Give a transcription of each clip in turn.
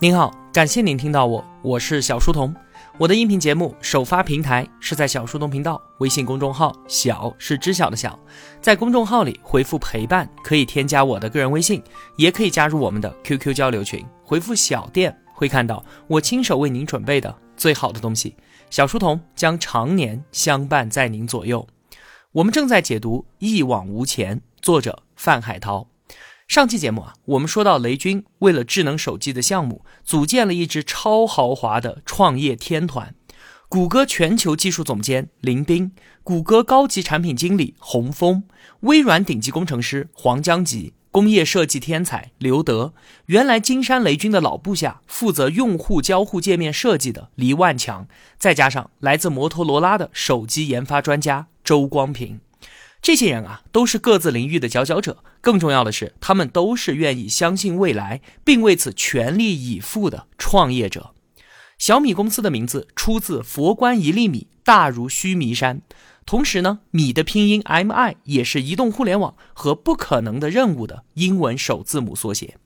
您好，感谢您听到我，我是小书童。我的音频节目首发平台是在小书童频道微信公众号，小是知晓的小，在公众号里回复陪伴，可以添加我的个人微信，也可以加入我们的 QQ 交流群。回复小店会看到我亲手为您准备的最好的东西，小书童将常年相伴在您左右。我们正在解读《一往无前》，作者范海涛。上期节目啊，我们说到雷军为了智能手机的项目，组建了一支超豪华的创业天团：谷歌全球技术总监林斌，谷歌高级产品经理洪峰，微软顶级工程师黄江吉，工业设计天才刘德，原来金山雷军的老部下负责用户交互界面设计的黎万强，再加上来自摩托罗拉的手机研发专家周光平。这些人啊，都是各自领域的佼佼者。更重要的是，他们都是愿意相信未来，并为此全力以赴的创业者。小米公司的名字出自“佛观一粒米，大如须弥山”。同时呢，米的拼音 MI 也是移动互联网和不可能的任务的英文首字母缩写。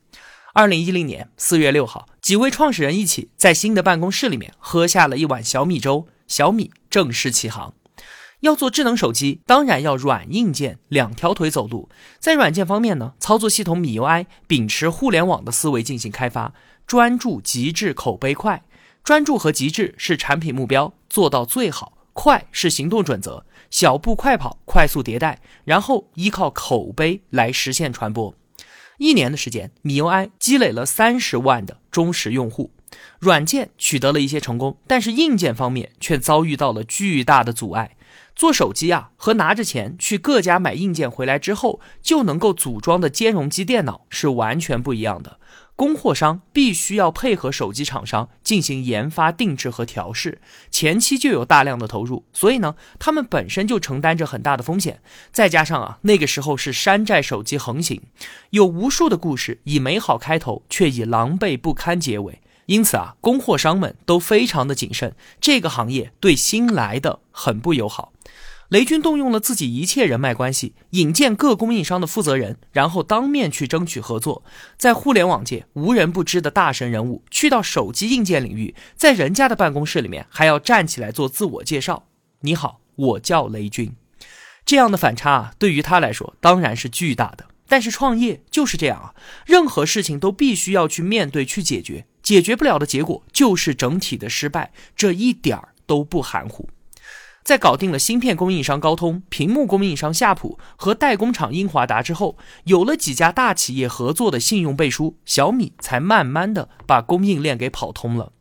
二零一零年四月六号，几位创始人一起在新的办公室里面喝下了一碗小米粥，小米正式起航。要做智能手机，当然要软硬件两条腿走路。在软件方面呢，操作系统米 UI 秉持互联网的思维进行开发，专注、极致、口碑快。专注和极致是产品目标，做到最好；快是行动准则，小步快跑，快速迭代，然后依靠口碑来实现传播。一年的时间，米 UI 积累了三十万的忠实用户，软件取得了一些成功，但是硬件方面却遭遇到了巨大的阻碍。做手机啊，和拿着钱去各家买硬件回来之后就能够组装的兼容机电脑是完全不一样的。供货商必须要配合手机厂商进行研发、定制和调试，前期就有大量的投入，所以呢，他们本身就承担着很大的风险。再加上啊，那个时候是山寨手机横行，有无数的故事以美好开头，却以狼狈不堪结尾。因此啊，供货商们都非常的谨慎，这个行业对新来的很不友好。雷军动用了自己一切人脉关系，引荐各供应商的负责人，然后当面去争取合作。在互联网界无人不知的大神人物，去到手机硬件领域，在人家的办公室里面还要站起来做自我介绍：“你好，我叫雷军。”这样的反差啊，对于他来说当然是巨大的。但是创业就是这样啊，任何事情都必须要去面对、去解决，解决不了的结果就是整体的失败，这一点儿都不含糊。在搞定了芯片供应商高通、屏幕供应商夏普和代工厂英华达之后，有了几家大企业合作的信用背书，小米才慢慢的把供应链给跑通了。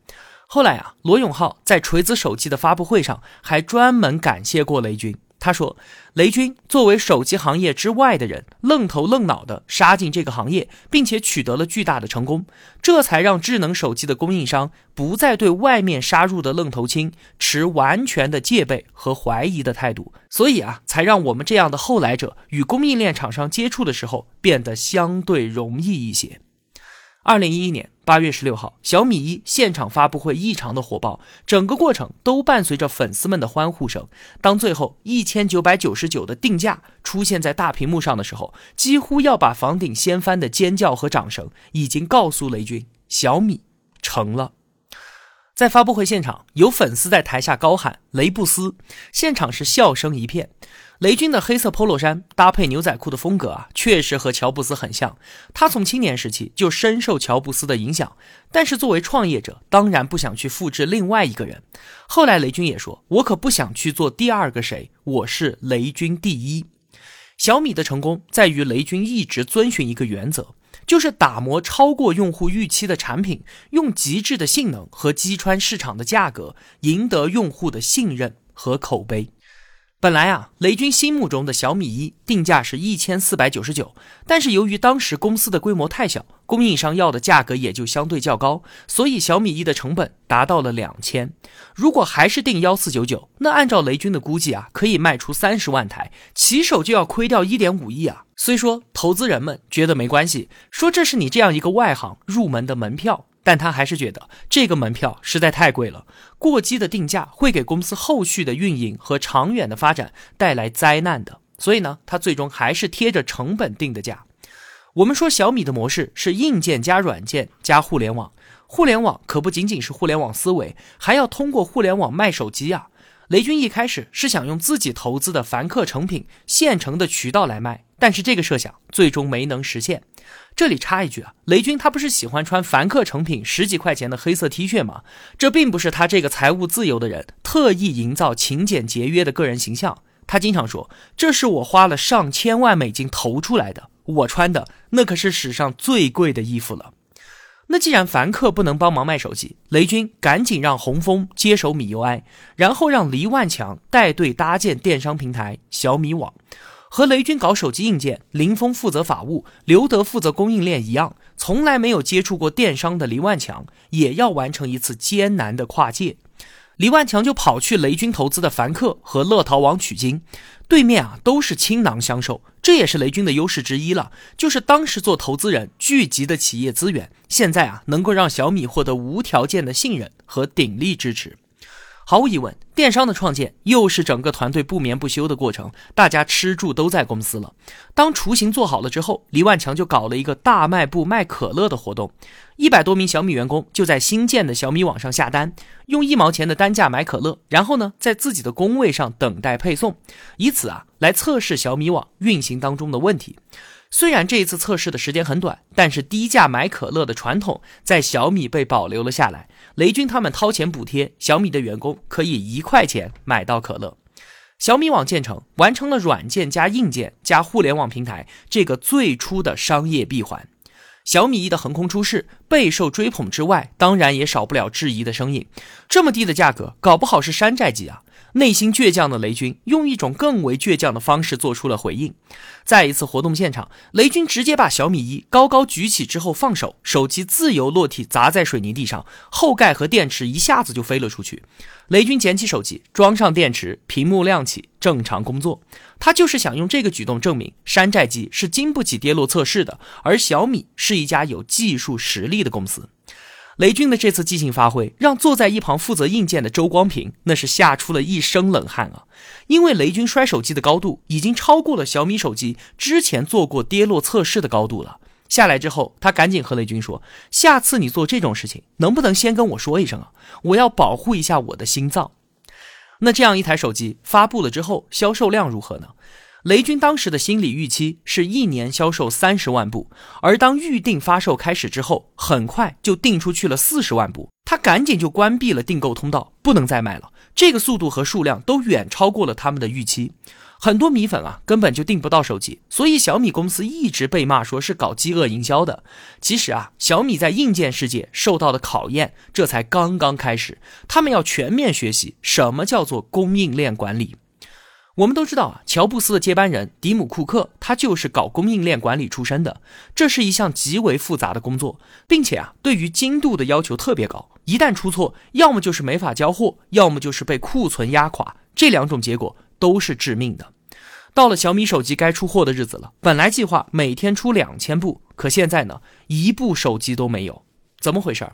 后来啊，罗永浩在锤子手机的发布会上还专门感谢过雷军。他说：“雷军作为手机行业之外的人，愣头愣脑的杀进这个行业，并且取得了巨大的成功，这才让智能手机的供应商不再对外面杀入的愣头青持完全的戒备和怀疑的态度。所以啊，才让我们这样的后来者与供应链厂商接触的时候变得相对容易一些。”二零一一年八月十六号，小米一现场发布会异常的火爆，整个过程都伴随着粉丝们的欢呼声。当最后一千九百九十九的定价出现在大屏幕上的时候，几乎要把房顶掀翻的尖叫和掌声，已经告诉雷军，小米成了。在发布会现场，有粉丝在台下高喊“雷布斯”，现场是笑声一片。雷军的黑色 polo 衫搭配牛仔裤的风格啊，确实和乔布斯很像。他从青年时期就深受乔布斯的影响，但是作为创业者，当然不想去复制另外一个人。后来雷军也说：“我可不想去做第二个谁，我是雷军第一。”小米的成功在于雷军一直遵循一个原则，就是打磨超过用户预期的产品，用极致的性能和击穿市场的价格，赢得用户的信任和口碑。本来啊，雷军心目中的小米一定价是一千四百九十九，但是由于当时公司的规模太小，供应商要的价格也就相对较高，所以小米一的成本达到了两千。如果还是定幺四九九，那按照雷军的估计啊，可以卖出三十万台，起手就要亏掉一点五亿啊。虽说投资人们觉得没关系，说这是你这样一个外行入门的门票。但他还是觉得这个门票实在太贵了，过激的定价会给公司后续的运营和长远的发展带来灾难的。所以呢，他最终还是贴着成本定的价。我们说小米的模式是硬件加软件加互联网，互联网可不仅仅是互联网思维，还要通过互联网卖手机啊。雷军一开始是想用自己投资的凡客成品现成的渠道来卖，但是这个设想最终没能实现。这里插一句啊，雷军他不是喜欢穿凡客成品十几块钱的黑色 T 恤吗？这并不是他这个财务自由的人特意营造勤俭节约的个人形象。他经常说，这是我花了上千万美金投出来的，我穿的那可是史上最贵的衣服了。那既然凡客不能帮忙卖手机，雷军赶紧让洪峰接手米 UI，然后让黎万强带队搭建电商平台小米网。和雷军搞手机硬件，林峰负责法务，刘德负责供应链一样，从来没有接触过电商的黎万强也要完成一次艰难的跨界。黎万强就跑去雷军投资的凡客和乐淘网取经，对面啊都是倾囊相授，这也是雷军的优势之一了。就是当时做投资人聚集的企业资源，现在啊能够让小米获得无条件的信任和鼎力支持。毫无疑问，电商的创建又是整个团队不眠不休的过程，大家吃住都在公司了。当雏形做好了之后，李万强就搞了一个大卖部卖可乐的活动，一百多名小米员工就在新建的小米网上下单，用一毛钱的单价买可乐，然后呢，在自己的工位上等待配送，以此啊来测试小米网运行当中的问题。虽然这一次测试的时间很短，但是低价买可乐的传统在小米被保留了下来。雷军他们掏钱补贴，小米的员工可以一块钱买到可乐。小米网建成，完成了软件加硬件加互联网平台这个最初的商业闭环。小米一的横空出世，备受追捧之外，当然也少不了质疑的声音。这么低的价格，搞不好是山寨机啊！内心倔强的雷军用一种更为倔强的方式做出了回应。在一次活动现场，雷军直接把小米一高高举起之后放手，手机自由落体砸在水泥地上，后盖和电池一下子就飞了出去。雷军捡起手机，装上电池，屏幕亮起，正常工作。他就是想用这个举动证明，山寨机是经不起跌落测试的，而小米是一家有技术实力的公司。雷军的这次即兴发挥，让坐在一旁负责硬件的周光平那是吓出了一身冷汗啊！因为雷军摔手机的高度已经超过了小米手机之前做过跌落测试的高度了。下来之后，他赶紧和雷军说：“下次你做这种事情，能不能先跟我说一声啊？我要保护一下我的心脏。”那这样一台手机发布了之后，销售量如何呢？雷军当时的心理预期是一年销售三十万部，而当预定发售开始之后，很快就订出去了四十万部，他赶紧就关闭了订购通道，不能再卖了。这个速度和数量都远超过了他们的预期，很多米粉啊根本就订不到手机，所以小米公司一直被骂说是搞饥饿营销的。其实啊，小米在硬件世界受到的考验这才刚刚开始，他们要全面学习什么叫做供应链管理。我们都知道啊，乔布斯的接班人迪姆·库克，他就是搞供应链管理出身的。这是一项极为复杂的工作，并且啊，对于精度的要求特别高。一旦出错，要么就是没法交货，要么就是被库存压垮，这两种结果都是致命的。到了小米手机该出货的日子了，本来计划每天出两千部，可现在呢，一部手机都没有，怎么回事儿？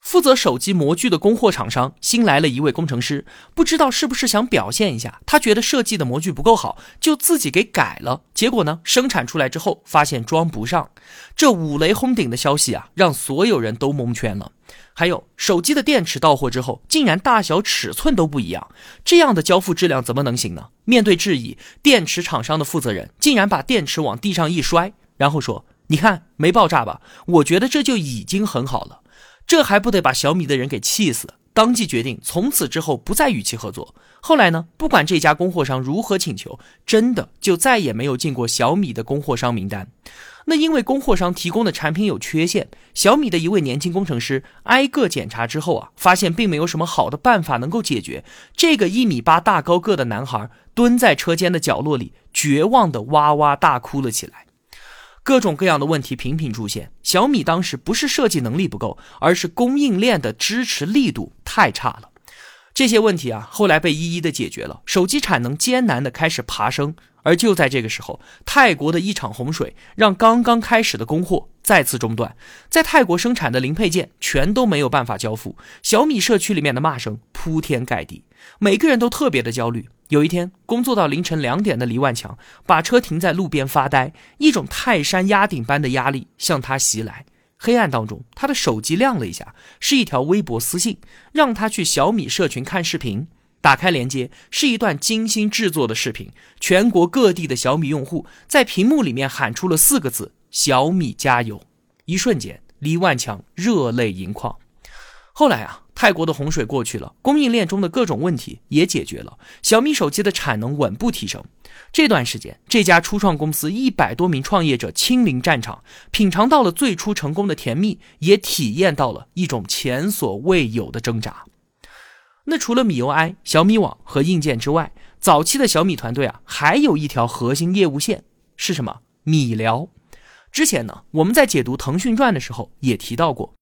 负责手机模具的供货厂商新来了一位工程师，不知道是不是想表现一下，他觉得设计的模具不够好，就自己给改了。结果呢，生产出来之后发现装不上。这五雷轰顶的消息啊，让所有人都蒙圈了。还有手机的电池到货之后，竟然大小尺寸都不一样，这样的交付质量怎么能行呢？面对质疑，电池厂商的负责人竟然把电池往地上一摔，然后说：“你看没爆炸吧？我觉得这就已经很好了。”这还不得把小米的人给气死？当即决定从此之后不再与其合作。后来呢，不管这家供货商如何请求，真的就再也没有进过小米的供货商名单。那因为供货商提供的产品有缺陷，小米的一位年轻工程师挨个检查之后啊，发现并没有什么好的办法能够解决。这个一米八大高个的男孩蹲在车间的角落里，绝望的哇哇大哭了起来。各种各样的问题频频出现，小米当时不是设计能力不够，而是供应链的支持力度太差了。这些问题啊，后来被一一的解决了，手机产能艰难的开始爬升。而就在这个时候，泰国的一场洪水让刚刚开始的供货再次中断，在泰国生产的零配件全都没有办法交付，小米社区里面的骂声铺天盖地，每个人都特别的焦虑。有一天，工作到凌晨两点的黎万强把车停在路边发呆，一种泰山压顶般的压力向他袭来。黑暗当中，他的手机亮了一下，是一条微博私信，让他去小米社群看视频。打开链接，是一段精心制作的视频。全国各地的小米用户在屏幕里面喊出了四个字：“小米加油！”一瞬间，李万强热泪盈眶。后来啊，泰国的洪水过去了，供应链中的各种问题也解决了，小米手机的产能稳步提升。这段时间，这家初创公司一百多名创业者亲临战场，品尝到了最初成功的甜蜜，也体验到了一种前所未有的挣扎。那除了米 UI、小米网和硬件之外，早期的小米团队啊，还有一条核心业务线是什么？米聊。之前呢，我们在解读腾讯传的时候也提到过。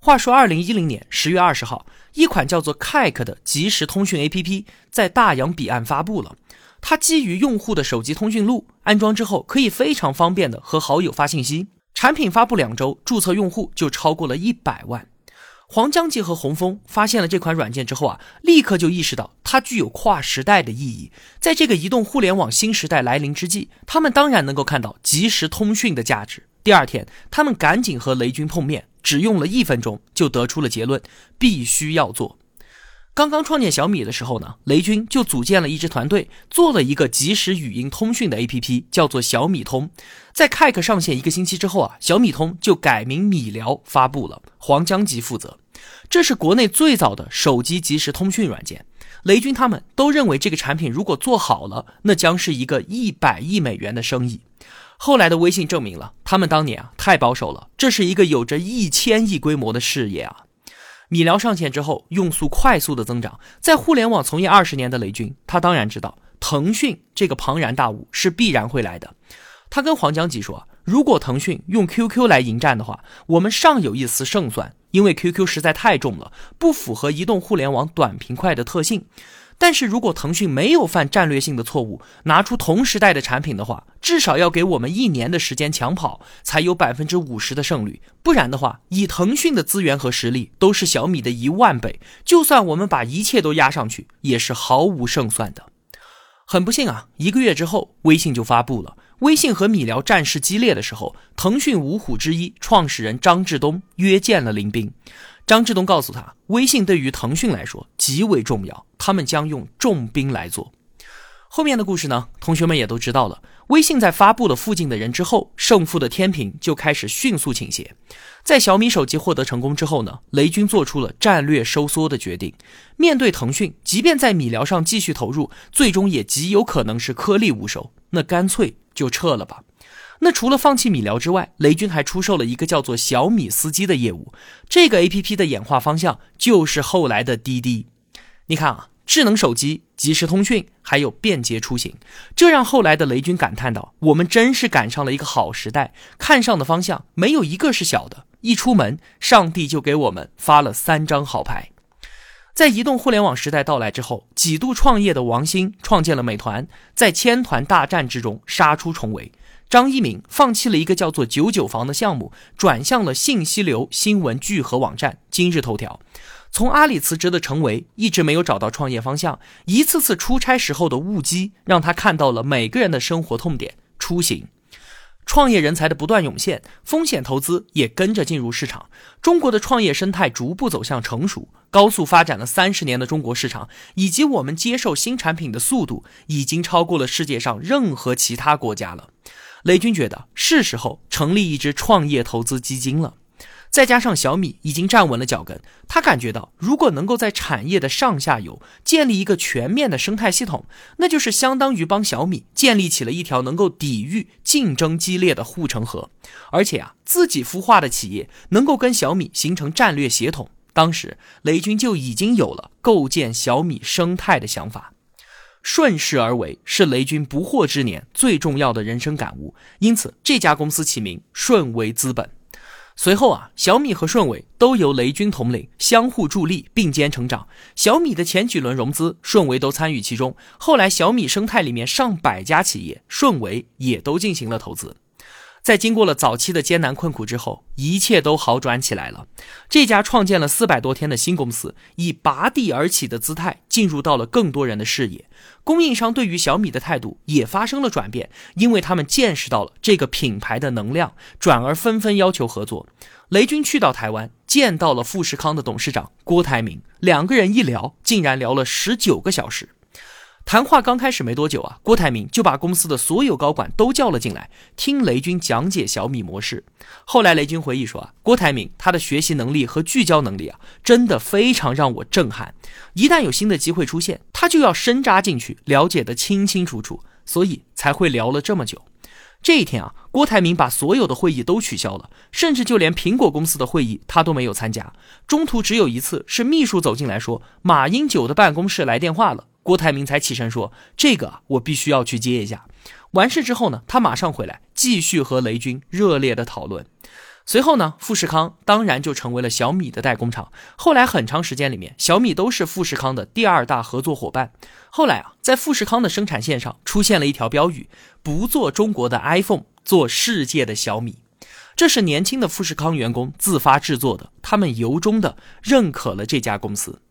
话说，二零一零年十月二十号，一款叫做 Kik 的即时通讯 APP 在大洋彼岸发布了。它基于用户的手机通讯录，安装之后可以非常方便的和好友发信息。产品发布两周，注册用户就超过了一百万。黄江杰和洪峰发现了这款软件之后啊，立刻就意识到它具有跨时代的意义。在这个移动互联网新时代来临之际，他们当然能够看到即时通讯的价值。第二天，他们赶紧和雷军碰面，只用了一分钟就得出了结论：必须要做。刚刚创建小米的时候呢，雷军就组建了一支团队，做了一个即时语音通讯的 APP，叫做小米通。在 Kik 上线一个星期之后啊，小米通就改名米聊发布了，黄江吉负责。这是国内最早的手机即时通讯软件。雷军他们都认为这个产品如果做好了，那将是一个一百亿美元的生意。后来的微信证明了，他们当年啊太保守了，这是一个有着一千亿规模的事业啊。米聊上线之后，用速快速的增长。在互联网从业二十年的雷军，他当然知道腾讯这个庞然大物是必然会来的。他跟黄江吉说：“如果腾讯用 QQ 来迎战的话，我们尚有一丝胜算，因为 QQ 实在太重了，不符合移动互联网短平快的特性。”但是如果腾讯没有犯战略性的错误，拿出同时代的产品的话，至少要给我们一年的时间抢跑，才有百分之五十的胜率。不然的话，以腾讯的资源和实力，都是小米的一万倍。就算我们把一切都压上去，也是毫无胜算的。很不幸啊，一个月之后，微信就发布了。微信和米聊战事激烈的时候，腾讯五虎之一创始人张志东约见了林斌。张志东告诉他，微信对于腾讯来说极为重要，他们将用重兵来做。后面的故事呢，同学们也都知道了。微信在发布了附近的人之后，胜负的天平就开始迅速倾斜。在小米手机获得成功之后呢，雷军做出了战略收缩的决定。面对腾讯，即便在米聊上继续投入，最终也极有可能是颗粒无收。那干脆就撤了吧。那除了放弃米聊之外，雷军还出售了一个叫做小米司机的业务。这个 A P P 的演化方向就是后来的滴滴。你看啊，智能手机、即时通讯，还有便捷出行，这让后来的雷军感叹道：“我们真是赶上了一个好时代，看上的方向没有一个是小的。一出门，上帝就给我们发了三张好牌。”在移动互联网时代到来之后，几度创业的王兴创建了美团，在千团大战之中杀出重围。张一鸣放弃了一个叫做“九九房”的项目，转向了信息流新闻聚合网站今日头条。从阿里辞职的陈维一直没有找到创业方向，一次次出差时候的误机让他看到了每个人的生活痛点：出行。创业人才的不断涌现，风险投资也跟着进入市场。中国的创业生态逐步走向成熟，高速发展了三十年的中国市场，以及我们接受新产品的速度，已经超过了世界上任何其他国家了。雷军觉得是时候成立一支创业投资基金了，再加上小米已经站稳了脚跟，他感觉到如果能够在产业的上下游建立一个全面的生态系统，那就是相当于帮小米建立起了一条能够抵御竞争激烈的护城河，而且啊，自己孵化的企业能够跟小米形成战略协同。当时雷军就已经有了构建小米生态的想法。顺势而为是雷军不惑之年最重要的人生感悟，因此这家公司起名顺为资本。随后啊，小米和顺为都由雷军统领，相互助力，并肩成长。小米的前几轮融资，顺为都参与其中。后来小米生态里面上百家企业，顺为也都进行了投资。在经过了早期的艰难困苦之后，一切都好转起来了。这家创建了四百多天的新公司，以拔地而起的姿态进入到了更多人的视野。供应商对于小米的态度也发生了转变，因为他们见识到了这个品牌的能量，转而纷纷要求合作。雷军去到台湾，见到了富士康的董事长郭台铭，两个人一聊，竟然聊了十九个小时。谈话刚开始没多久啊，郭台铭就把公司的所有高管都叫了进来，听雷军讲解小米模式。后来雷军回忆说啊，郭台铭他的学习能力和聚焦能力啊，真的非常让我震撼。一旦有新的机会出现，他就要深扎进去，了解得清清楚楚，所以才会聊了这么久。这一天啊，郭台铭把所有的会议都取消了，甚至就连苹果公司的会议他都没有参加。中途只有一次是秘书走进来说，马英九的办公室来电话了。郭台铭才起身说：“这个我必须要去接一下。”完事之后呢，他马上回来继续和雷军热烈的讨论。随后呢，富士康当然就成为了小米的代工厂。后来很长时间里面，小米都是富士康的第二大合作伙伴。后来啊，在富士康的生产线上出现了一条标语：“不做中国的 iPhone，做世界的小米。”这是年轻的富士康员工自发制作的，他们由衷的认可了这家公司。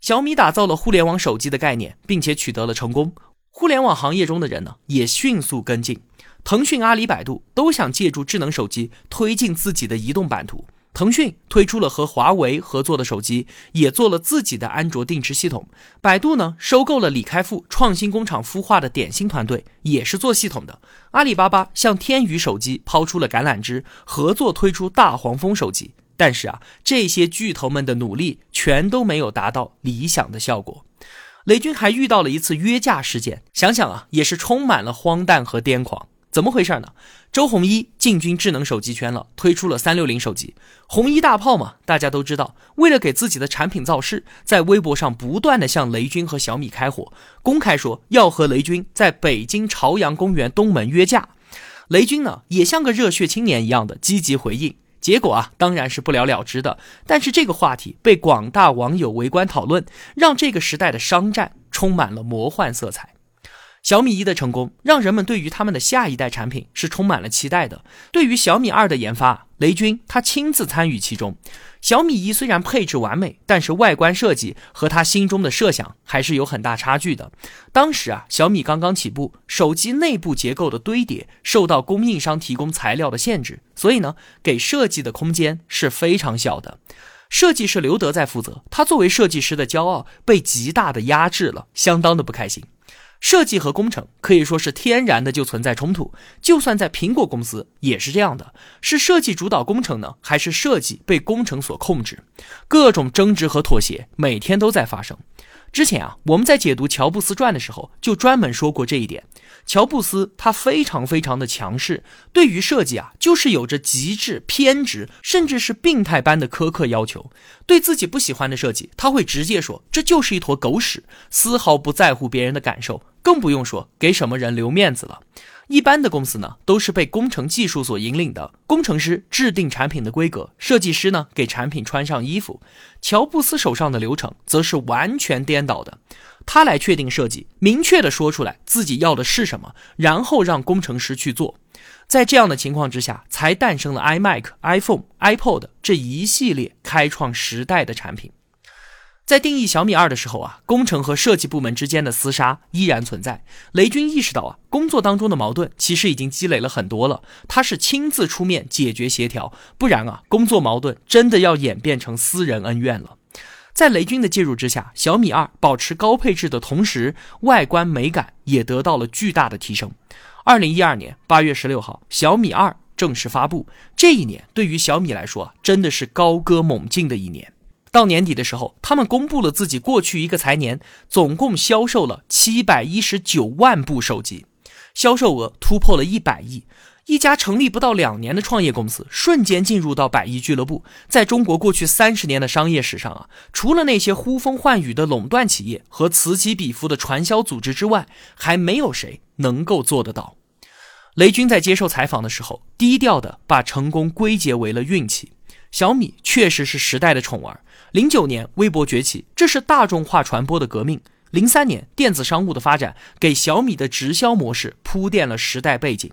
小米打造了互联网手机的概念，并且取得了成功。互联网行业中的人呢，也迅速跟进。腾讯、阿里、百度都想借助智能手机推进自己的移动版图。腾讯推出了和华为合作的手机，也做了自己的安卓定制系统。百度呢，收购了李开复创新工厂孵化的点心团队，也是做系统的。阿里巴巴向天娱手机抛出了橄榄枝，合作推出大黄蜂手机。但是啊，这些巨头们的努力全都没有达到理想的效果。雷军还遇到了一次约架事件，想想啊，也是充满了荒诞和癫狂。怎么回事呢？周鸿祎进军智能手机圈了，推出了三六零手机。红衣大炮嘛，大家都知道，为了给自己的产品造势，在微博上不断的向雷军和小米开火，公开说要和雷军在北京朝阳公园东门约架。雷军呢，也像个热血青年一样的积极回应。结果啊，当然是不了了之的。但是这个话题被广大网友围观讨论，让这个时代的商战充满了魔幻色彩。小米一的成功，让人们对于他们的下一代产品是充满了期待的。对于小米二的研发，雷军他亲自参与其中。小米一虽然配置完美，但是外观设计和他心中的设想还是有很大差距的。当时啊，小米刚刚起步，手机内部结构的堆叠受到供应商提供材料的限制，所以呢，给设计的空间是非常小的。设计师刘德在负责，他作为设计师的骄傲被极大的压制了，相当的不开心。设计和工程可以说是天然的就存在冲突，就算在苹果公司也是这样的，是设计主导工程呢，还是设计被工程所控制？各种争执和妥协每天都在发生。之前啊，我们在解读乔布斯传的时候，就专门说过这一点。乔布斯他非常非常的强势，对于设计啊，就是有着极致偏执，甚至是病态般的苛刻要求。对自己不喜欢的设计，他会直接说这就是一坨狗屎，丝毫不在乎别人的感受，更不用说给什么人留面子了。一般的公司呢，都是被工程技术所引领的，工程师制定产品的规格，设计师呢给产品穿上衣服。乔布斯手上的流程则是完全颠倒的，他来确定设计，明确的说出来自己要的是什么，然后让工程师去做。在这样的情况之下，才诞生了 iMac、iPhone、iPod 这一系列开创时代的产品。在定义小米二的时候啊，工程和设计部门之间的厮杀依然存在。雷军意识到啊，工作当中的矛盾其实已经积累了很多了，他是亲自出面解决协调，不然啊，工作矛盾真的要演变成私人恩怨了。在雷军的介入之下，小米二保持高配置的同时，外观美感也得到了巨大的提升。二零一二年八月十六号，小米二正式发布。这一年对于小米来说，真的是高歌猛进的一年。到年底的时候，他们公布了自己过去一个财年总共销售了七百一十九万部手机，销售额突破了一百亿。一家成立不到两年的创业公司，瞬间进入到百亿俱乐部。在中国过去三十年的商业史上啊，除了那些呼风唤雨的垄断企业和此起彼伏的传销组织之外，还没有谁能够做得到。雷军在接受采访的时候，低调的把成功归结为了运气。小米确实是时代的宠儿。零九年，微博崛起，这是大众化传播的革命。零三年，电子商务的发展给小米的直销模式铺垫了时代背景。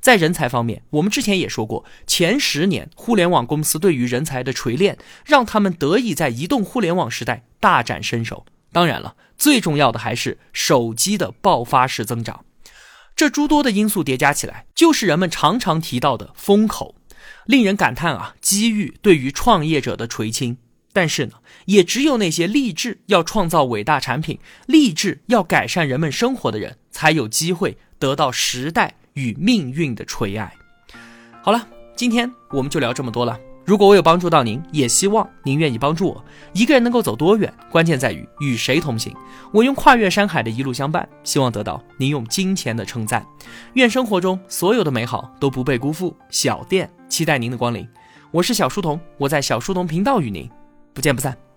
在人才方面，我们之前也说过，前十年互联网公司对于人才的锤炼，让他们得以在移动互联网时代大展身手。当然了，最重要的还是手机的爆发式增长。这诸多的因素叠加起来，就是人们常常提到的风口，令人感叹啊！机遇对于创业者的垂青。但是呢，也只有那些立志要创造伟大产品、立志要改善人们生活的人，才有机会得到时代与命运的垂爱。好了，今天我们就聊这么多了。如果我有帮助到您，也希望您愿意帮助我。一个人能够走多远，关键在于与谁同行。我用跨越山海的一路相伴，希望得到您用金钱的称赞。愿生活中所有的美好都不被辜负。小店期待您的光临。我是小书童，我在小书童频道与您不见不散。